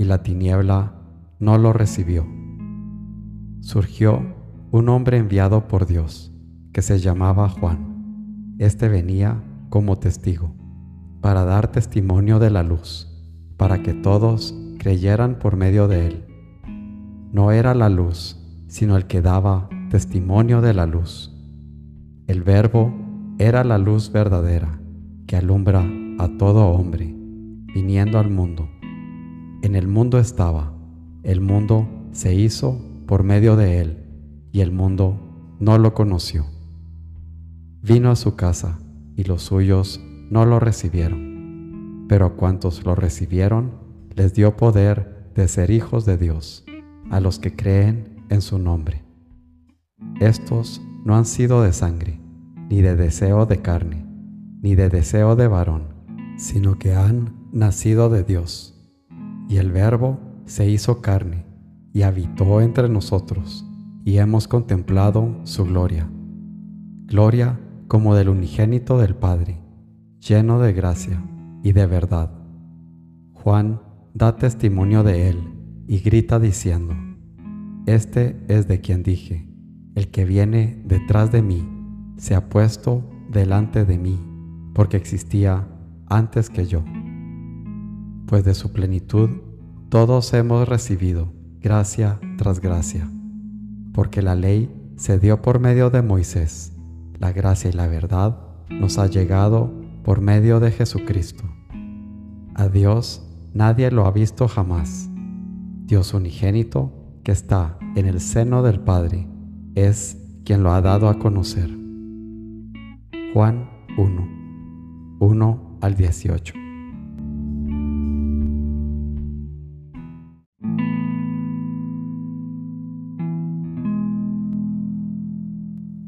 y la tiniebla no lo recibió. Surgió un hombre enviado por Dios, que se llamaba Juan. Este venía como testigo, para dar testimonio de la luz, para que todos creyeran por medio de él. No era la luz, sino el que daba testimonio de la luz. El verbo era la luz verdadera, que alumbra a todo hombre, viniendo al mundo. En el mundo estaba, el mundo se hizo por medio de él, y el mundo no lo conoció. Vino a su casa, y los suyos no lo recibieron. Pero a cuantos lo recibieron, les dio poder de ser hijos de Dios, a los que creen en su nombre. Estos no han sido de sangre, ni de deseo de carne, ni de deseo de varón, sino que han nacido de Dios. Y el Verbo se hizo carne y habitó entre nosotros, y hemos contemplado su gloria. Gloria como del unigénito del Padre, lleno de gracia y de verdad. Juan da testimonio de él y grita diciendo, Este es de quien dije, el que viene detrás de mí se ha puesto delante de mí, porque existía antes que yo. Pues de su plenitud todos hemos recibido gracia tras gracia, porque la ley se dio por medio de Moisés la gracia y la verdad nos ha llegado por medio de Jesucristo. A Dios nadie lo ha visto jamás. Dios unigénito, que está en el seno del Padre, es quien lo ha dado a conocer. Juan 1, 1 al 18.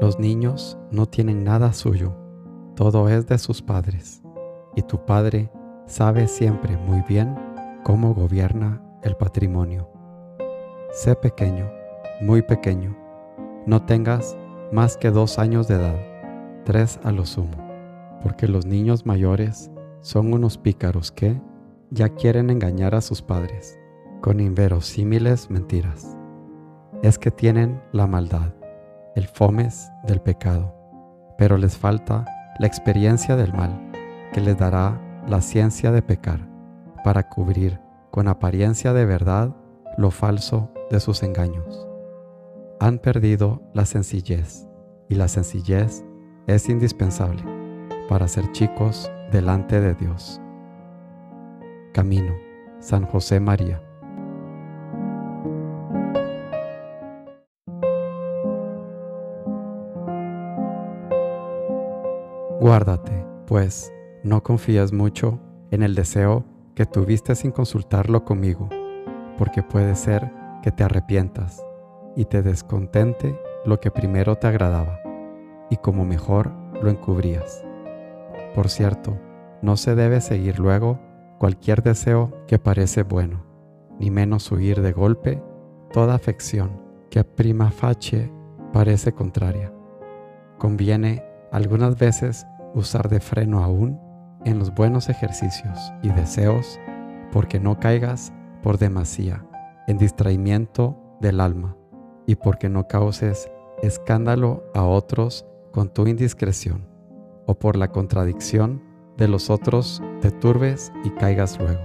Los niños no tienen nada suyo, todo es de sus padres, y tu padre sabe siempre muy bien cómo gobierna el patrimonio. Sé pequeño, muy pequeño, no tengas más que dos años de edad, tres a lo sumo, porque los niños mayores son unos pícaros que ya quieren engañar a sus padres con inverosímiles mentiras. Es que tienen la maldad el fomes del pecado, pero les falta la experiencia del mal, que les dará la ciencia de pecar, para cubrir con apariencia de verdad lo falso de sus engaños. Han perdido la sencillez, y la sencillez es indispensable para ser chicos delante de Dios. Camino, San José María. Guárdate, pues, no confías mucho en el deseo que tuviste sin consultarlo conmigo, porque puede ser que te arrepientas y te descontente lo que primero te agradaba, y como mejor lo encubrías. Por cierto, no se debe seguir luego cualquier deseo que parece bueno, ni menos huir de golpe toda afección que a prima facie parece contraria. Conviene algunas veces usar de freno aún en los buenos ejercicios y deseos porque no caigas por demasía en distraimiento del alma y porque no causes escándalo a otros con tu indiscreción o por la contradicción de los otros te turbes y caigas luego.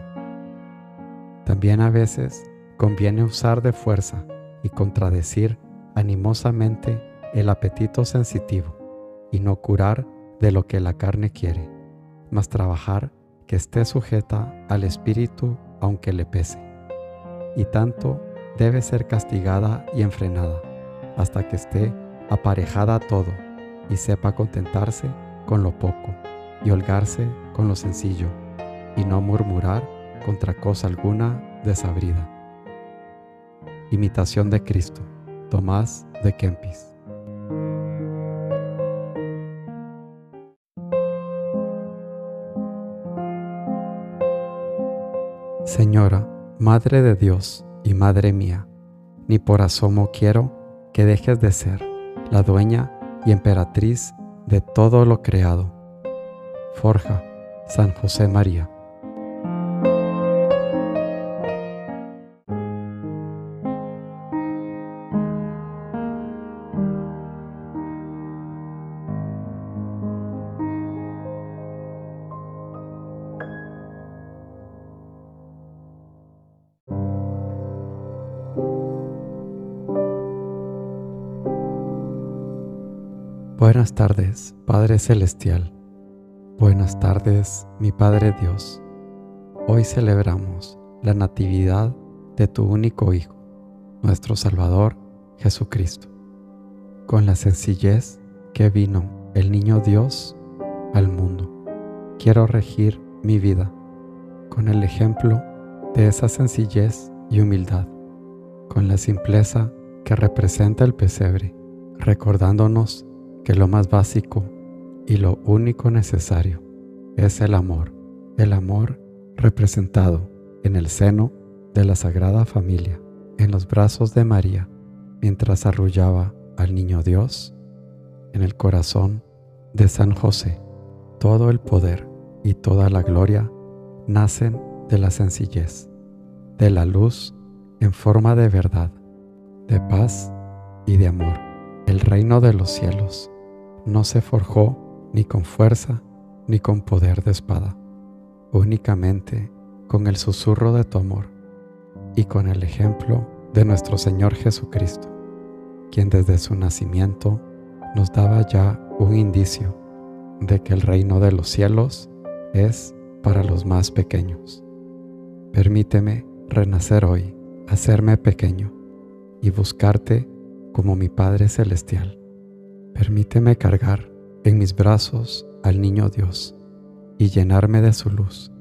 También a veces conviene usar de fuerza y contradecir animosamente el apetito sensitivo y no curar de lo que la carne quiere, mas trabajar que esté sujeta al espíritu aunque le pese. Y tanto debe ser castigada y enfrenada hasta que esté aparejada a todo y sepa contentarse con lo poco y holgarse con lo sencillo y no murmurar contra cosa alguna desabrida. Imitación de Cristo, Tomás de Kempis. Señora, Madre de Dios y Madre mía, ni por asomo quiero que dejes de ser la dueña y emperatriz de todo lo creado. Forja, San José María. Buenas tardes, Padre Celestial. Buenas tardes, mi Padre Dios. Hoy celebramos la Natividad de tu único Hijo, nuestro Salvador Jesucristo. Con la sencillez que vino el niño Dios al mundo, quiero regir mi vida con el ejemplo de esa sencillez y humildad, con la simpleza que representa el pesebre, recordándonos que lo más básico y lo único necesario es el amor, el amor representado en el seno de la Sagrada Familia, en los brazos de María, mientras arrullaba al niño Dios, en el corazón de San José. Todo el poder y toda la gloria nacen de la sencillez, de la luz en forma de verdad, de paz y de amor. El reino de los cielos no se forjó ni con fuerza ni con poder de espada, únicamente con el susurro de tu amor y con el ejemplo de nuestro Señor Jesucristo, quien desde su nacimiento nos daba ya un indicio de que el reino de los cielos es para los más pequeños. Permíteme renacer hoy, hacerme pequeño y buscarte como mi Padre Celestial Permíteme cargar en mis brazos al niño Dios y llenarme de su luz,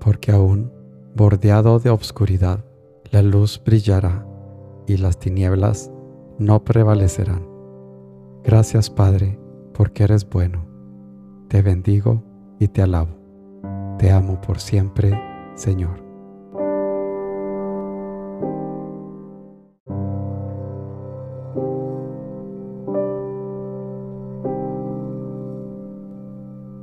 porque aún bordeado de obscuridad, la luz brillará y las tinieblas no prevalecerán. Gracias Padre, porque eres bueno. Te bendigo y te alabo. Te amo por siempre, Señor.